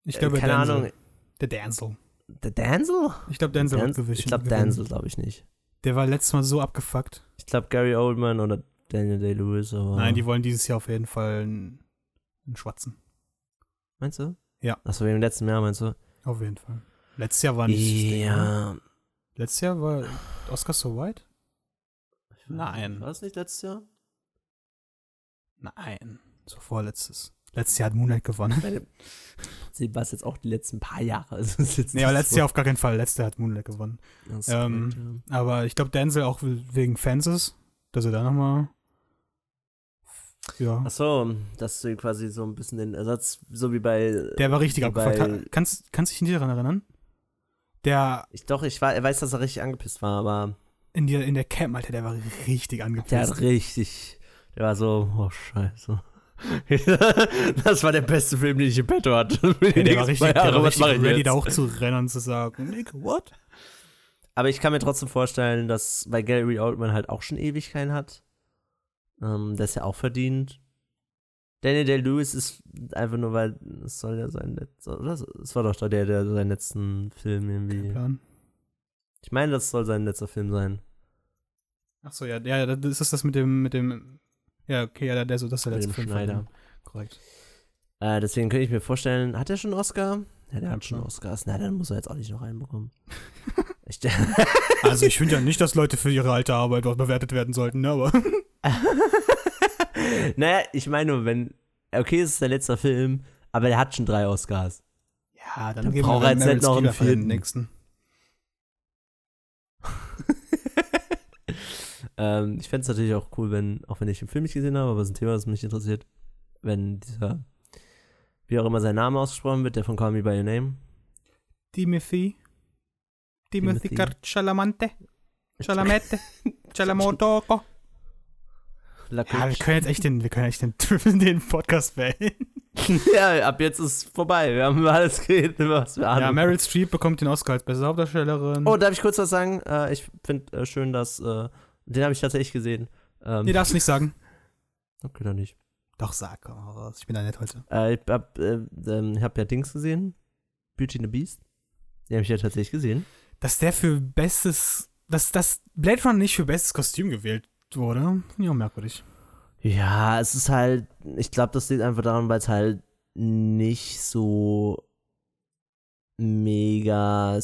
Ich äh, glaube, keine Denzel. Ahnung. Der Denzel. Der Denzel? Ich glaube, Denzel wird Denzel? gewinnen. Ich glaube, Denzel glaube ich nicht. Der war letztes Mal so abgefuckt. Ich glaube, Gary Oldman oder Daniel Day-Lewis. Nein, die wollen dieses Jahr auf jeden Fall einen, einen Schwatzen. Meinst du? Ja. Achso, wegen dem letzten Jahr meinst du? Auf jeden Fall. Letztes Jahr war nicht das Ding, oder? Ja. Letztes Jahr war Oscar so white? Nein. War das nicht letztes Jahr? Nein. So vorletztes. Letztes Jahr hat Moonlight gewonnen. Sie war es jetzt auch die letzten paar Jahre. Also es ist jetzt Nee, aber letztes so- Jahr auf gar keinen Fall. Letztes Jahr hat Moonlight gewonnen. Ähm, korrekt, Aber ich glaube, Denzel auch wegen Fences, dass er da nochmal. Ja. ja. Achso, dass du quasi so ein bisschen den Ersatz, so wie bei. Der war richtig abgefuckt. bei- Kannst, kannst dich nicht daran erinnern? Der Ich doch, ich war, weiß, dass er richtig angepisst war, aber in der, in der Camp, Alter, der war richtig angepisst. der hat richtig. Der war so, oh Scheiße. das war der beste Film, den ich im Petto hatte. Ja, der war richtig, der war richtig ready, da hochzurennen und zu sagen, Nick, what? Aber ich kann mir trotzdem vorstellen, dass weil Gary Oldman halt auch schon Ewigkeiten hat, ähm, das ja auch verdient. Daniel Day-Lewis ist einfach nur, weil es soll ja sein letzter, oder? Es war doch der, der seinen letzten Film irgendwie. Plan. Ich meine, das soll sein letzter Film sein. Achso, ja, ja, das ist das mit dem, mit dem, ja, okay, ja, der so, das ist der Mit letzte dem Film. Schneider. Korrekt. Äh, deswegen könnte ich mir vorstellen, hat er schon einen Oscar? Ja, der Ja, hat schon. Oscars. Na, dann muss er jetzt auch nicht noch einen bekommen. Also ich finde ja nicht, dass Leute für ihre alte Arbeit was bewertet werden sollten, ne, aber naja, ich meine nur, wenn, okay, es ist der letzte Film, aber der hat schon drei Oscars. ja, dann, Dann braucht wir er jetzt nicht noch einen vierten. nächsten. ähm, ich fände es natürlich auch cool, wenn, auch wenn ich den Film nicht gesehen habe, aber es ist ein Thema, das mich interessiert, wenn dieser, wie auch immer sein Name ausgesprochen wird, der von Call Me By Your Name. Timothy. Timothy. Chalamante. Chalamette. Ja, wir können jetzt echt den, wir können echt den, den Podcast wählen. ja, ab jetzt ist vorbei. Wir haben über alles geredet, was wir Ja, haben. Meryl Streep bekommt den Oscar als beste Hauptdarstellerin. Oh, darf ich kurz was sagen? Äh, ich finde äh, schön, dass, äh, den habe ich tatsächlich gesehen. Ähm, nee, darfst nicht sagen. okay, dann nicht. Doch, sag, komm mal raus. Ich bin da nett heute. Ich hab, äh, ähm, hab ja Dings gesehen. Beauty and the Beast. Den habe ich ja tatsächlich gesehen. Dass der für bestes, dass das Blade Runner nicht für bestes Kostüm gewählt wurde, finde ich auch merkwürdig. Ja, es ist halt, ich glaube, das liegt einfach daran, weil es halt nicht so mega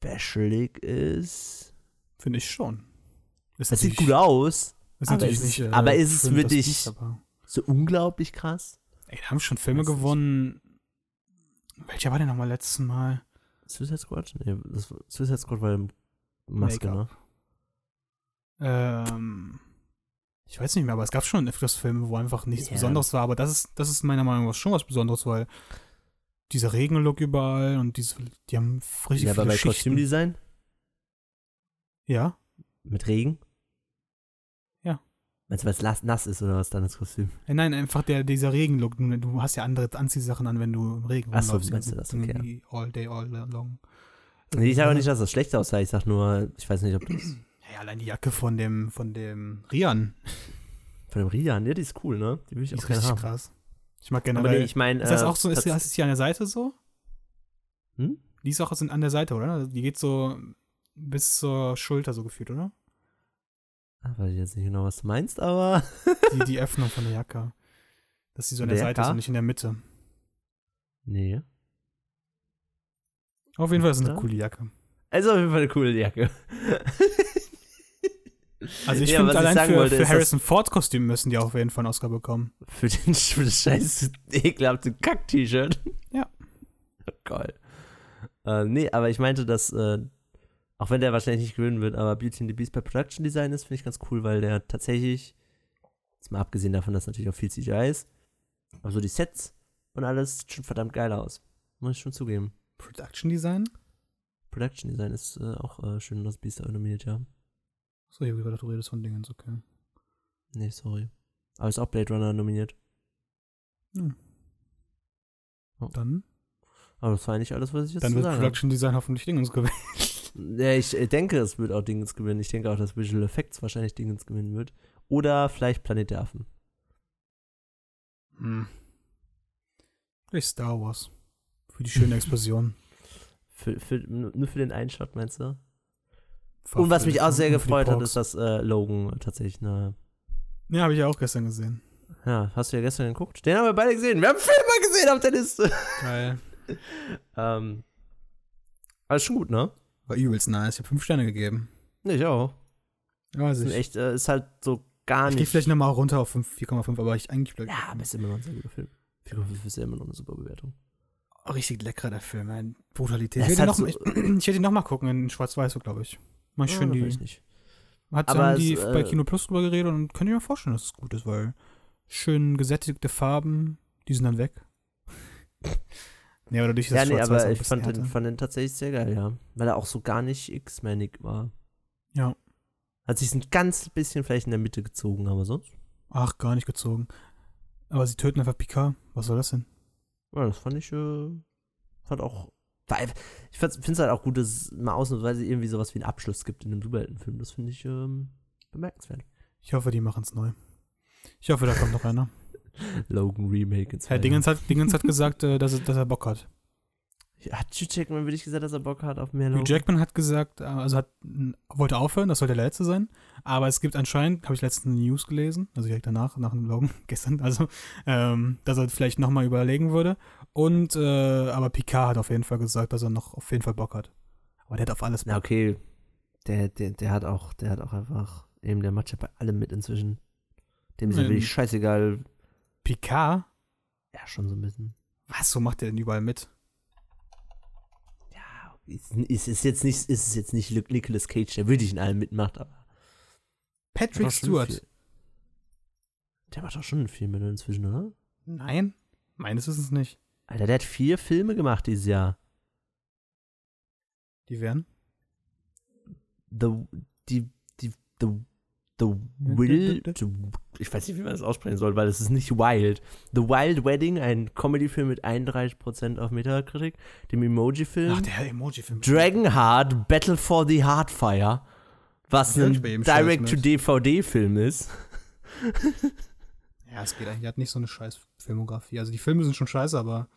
specialig ist. Finde ich schon. Es sieht gut aus, Ist aber ist- nicht, äh, aber ist es wirklich- aber- so unglaublich krass. Ey, da haben schon Filme Weiß nicht. gewonnen. Welcher war denn nochmal letztes Mal? Suicide Squad? Nee, das Suicide Squad war Maske, ne? Ähm, ich weiß nicht mehr, aber es gab schon öfters Filme, wo einfach nichts Ja. Besonderes war. Aber das ist, das ist meiner Meinung nach schon was Besonderes, weil dieser Regenlook überall und diese, die haben richtig Ja, aber bei Schichten. Kostümdesign Ja, mit Regen? Ja. Meinst du, weil es nass- ist oder was dann das Kostüm? Äh, Nein, einfach der, dieser Regenlook. Du, hast ja andere Anziehsachen an, wenn du im Regen Ach so, rumläufst. meinst du das, okay. All day, all long. Nee, ich sage auch nicht, dass das schlecht aussah. Ich sag nur, ich weiß nicht, ob das Ja, allein die Jacke von dem, von dem Rian. von dem Rian, ja, die ist cool, ne? Die will ich Die auch ist gerne haben. krass. Ich mag Aber generell. nee, ich meine, ist das auch so, ist, tats- ist die an der Seite so? Hm? Die ist auch an der Seite, oder? Die geht so bis zur Schulter so gefühlt, oder? Ah, weiß ich jetzt nicht genau, was du meinst, aber Die, die Öffnung von der Jacke. Dass die so an der Der Seite ist Jacke? und nicht in der Mitte. nee. Auf jeden Fall ist es eine coole Jacke. Also auf jeden Fall eine coole Jacke. Also ich Ja, finde, ich allein sagen für, wollte, für Harrison Ford Kostüm müssen die auch auf jeden Fall einen Oscar bekommen. Für, den, für das scheiß ekelhafte Kack-T-Shirt. Geil. Äh, nee, aber ich meinte, dass, äh, auch wenn der wahrscheinlich nicht gewinnen wird, aber Beauty and the Beast bei Production Design ist, finde ich ganz cool, weil der tatsächlich, jetzt mal abgesehen davon, dass natürlich auch viel CGI ist, aber so die Sets und alles sieht schon verdammt geil aus. Muss ich schon zugeben. Production Design? Production Design ist äh, auch äh, schön, dass Beast da nominiert, ja. So, ich habe gedacht, du redest von Dingens, okay. Nee, sorry. Aber ist auch Blade Runner nominiert. Hm. Oh. Dann, Aber das war eigentlich alles, was ich jetzt dann wird Production Design hoffentlich Dingens gewinnen. Ja, ich äh, denke, es wird auch Dingens gewinnen. Ich denke auch, dass Visual Effects wahrscheinlich Dingens gewinnen wird. Oder vielleicht Planet der Affen. Hm. Vielleicht Star Wars. Für die schöne Explosion. Für, für, nur für den einen Shot, meinst du? Und was mich auch sehr gefreut hat, ist, dass äh, Logan tatsächlich eine. Ja, habe ich ja auch gestern gesehen. Ja, hast du ja gestern geguckt? Den haben wir beide gesehen. Wir haben Filme gesehen auf der Liste. Geil. ähm, ist schon gut, ne? War übelst nice. Ich habe fünf Sterne gegeben. Ich auch. Ja, weiß ich. echt, äh, ist halt so gar Ich nicht. gehe vielleicht nochmal runter auf fünf- 4,5, aber ich eigentlich bleib- ja, aber ist immer noch ein sehr guter Film. 4,5 ist ja immer noch eine super Bewertung. Oh, richtig lecker, der Film. Ein Brutalität. Es Ich ich, ich werde ihn nochmal gucken in Schwarz-Weiß, glaube ich. Mal schön Ja, die. weiß ich nicht. Hat Aber die es, bei äh, Kino Plus drüber geredet und könnte ich mir vorstellen, dass es gut ist, weil schön gesättigte Farben, die sind dann weg. nee, aber dadurch, Ja, nee, aber ich fand den, fand den tatsächlich sehr geil, ja. Weil er auch so gar nicht X-Manig war. Ja. Hat sich ein ganz bisschen vielleicht in der Mitte gezogen, aber sonst. Ach, gar nicht gezogen. Aber sie töten einfach Picard. Was soll das denn? Ja, das fand ich, äh, fand auch. Ich finde es halt auch gut, dass es mal ausnahmsweise irgendwie sowas wie einen Abschluss gibt in einem Superheldenfilm. Das finde ich ähm, bemerkenswert. Ich hoffe, die machen es neu. Ich hoffe, da kommt noch einer. Logan Remake Herr Dingens hat, Dingens hat gesagt, äh, dass, er, dass er Bock hat. Jahren. Hat Hugh Jackman wirklich gesagt, dass er Bock hat auf mehr Hugh Logan? Jackman hat gesagt, äh, also hat, wollte aufhören, das sollte der letzte sein. Aber es gibt anscheinend, habe ich letzten News gelesen, also direkt danach, nach dem Logan, gestern, also, ähm, dass er vielleicht nochmal überlegen würde. Und, äh, aber Picard hat auf jeden Fall gesagt, dass er noch auf jeden Fall Bock hat. Aber der hat auf alles Na, Bock. okay. Der, der, der hat auch, der hat auch einfach, eben der macht ja bei allem mit inzwischen. Dem ist ja wirklich scheißegal. Picard? Ja, schon so ein bisschen. Was, wo macht der denn überall mit? Ja, ist, ist, ist jetzt nicht, ist es jetzt nicht Nic- Nicolas Cage, der wirklich in allem mitmacht, aber. Patrick Stewart. Der macht auch schon viel mit inzwischen, oder? Nein, meines Wissens nicht. Alter, der hat vier Filme gemacht dieses Jahr. Die wären? The, die, die, the, the Will, ich weiß nicht, wie man das aussprechen soll, weil es ist nicht Wild. The Wild Wedding, ein Comedy-Film mit 31% auf Metacritic, dem Emoji-Film. Ach, der Emoji-Film. Dragonheart, Battle for the Heartfire, was ein. Direct-to-DVD-Film ist. Ja, es geht eigentlich. Er hat nicht so eine scheiß Filmografie. Also die Filme sind schon scheiße, aber.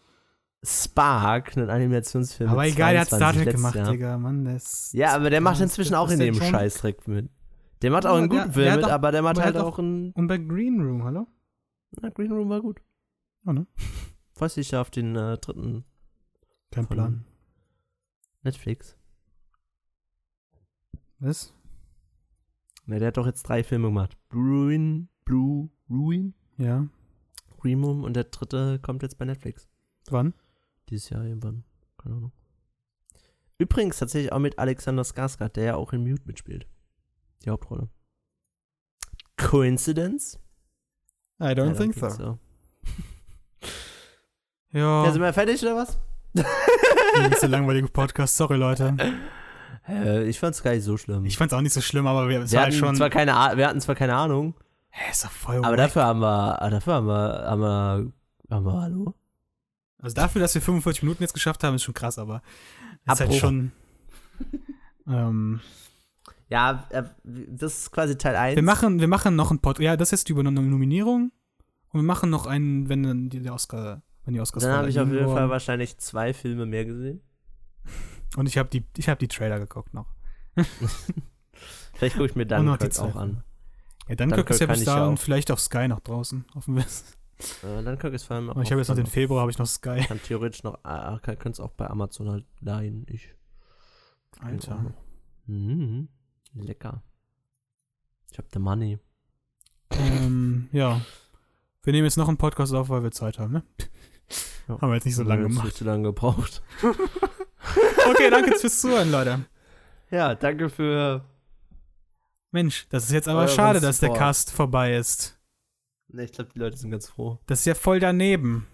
Spark, ein Animationsfilm. aber egal, der hat 22 Star Trek gemacht, Jahr. Digga. Mann, das. Ja, aber der macht inzwischen auch in dem Scheißdreck mit. Der macht auch einen guten Film mit, aber der macht halt auch einen. Und bei Green Room, hallo? Na, Green Room war gut. Oh, ne? Weiß ich ja auf den äh, dritten Kein Plan. Netflix. Was? Na, der hat doch jetzt drei Filme gemacht. Ruin, Blue, Ruin, Ja. Green Room und der dritte kommt jetzt bei Netflix. Wann? Dieses Jahr irgendwann. Keine Ahnung. Übrigens tatsächlich auch mit Alexander Skarsgård, der ja auch in Mute mitspielt. Die Hauptrolle. Coincidence? I don't Ja, think think so. Ja. Ja, sind wir fertig oder was? nicht so langweiliger Podcast. Sorry, Leute. Äh, ich fand's gar nicht so schlimm. Ich fand's auch nicht so schlimm, aber wir, wir, war hatten halt schon. zwar keine, Ah- wir hatten zwar keine Ahnung, Hä, ist doch voll aber wack. dafür haben wir, ah, dafür haben wir, haben wir, haben wir, hallo? Also dafür, dass wir 45 Minuten jetzt geschafft haben, ist schon krass, aber ist halt schon. ähm, Ja, äh, das ist quasi Teil 1. wir machen, wir machen noch einen Pod. Ja, das ist jetzt die Über- Nominierung. Und wir machen noch einen, wenn dann die, Oscar, wenn die Oscars Dann habe ich auf jeden Fall wahrscheinlich zwei Filme mehr gesehen. Und ich habe die, ich habe die Trailer geguckt noch. Vielleicht gucke ich mir Dunkirk auch an. Ja, dann Dunkirk guck ist ja bis da und auch. vielleicht auf Sky noch draußen. Auf dem West. Äh, Dunkirk ist vor allem auch ich habe jetzt noch den Februar, habe ich noch Sky. Kann theoretisch noch, äh, kann es auch bei Amazon halt leihen. Ich. Alter. Mhm. Lecker. Ich hab the money. ähm, ja. Wir nehmen jetzt noch einen Podcast auf, weil wir Zeit haben, ne? Ja. Haben wir jetzt nicht so lange Haben wir gemacht. Nicht so lange gebraucht. Okay, danke fürs Zuhören, Leute. Ja, danke für. Mensch, das ist jetzt aber Euren schade, dass der. Cast vorbei ist. Ne, ich glaube, die Leute sind ganz froh. Das ist ja voll daneben.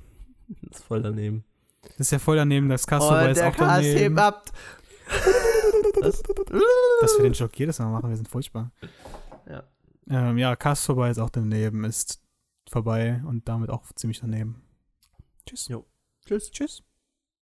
Das ist voll daneben. Das ist ja voll daneben, das Cast vorbei ist auch daneben. ab. Was? Dass wir den Joke jedes Mal machen, wir sind furchtbar. Ja. Ähm, ja, Cast vorbei ist auch daneben, ist vorbei und damit auch ziemlich daneben. Tschüss. Jo. Tschüss. Tschüss.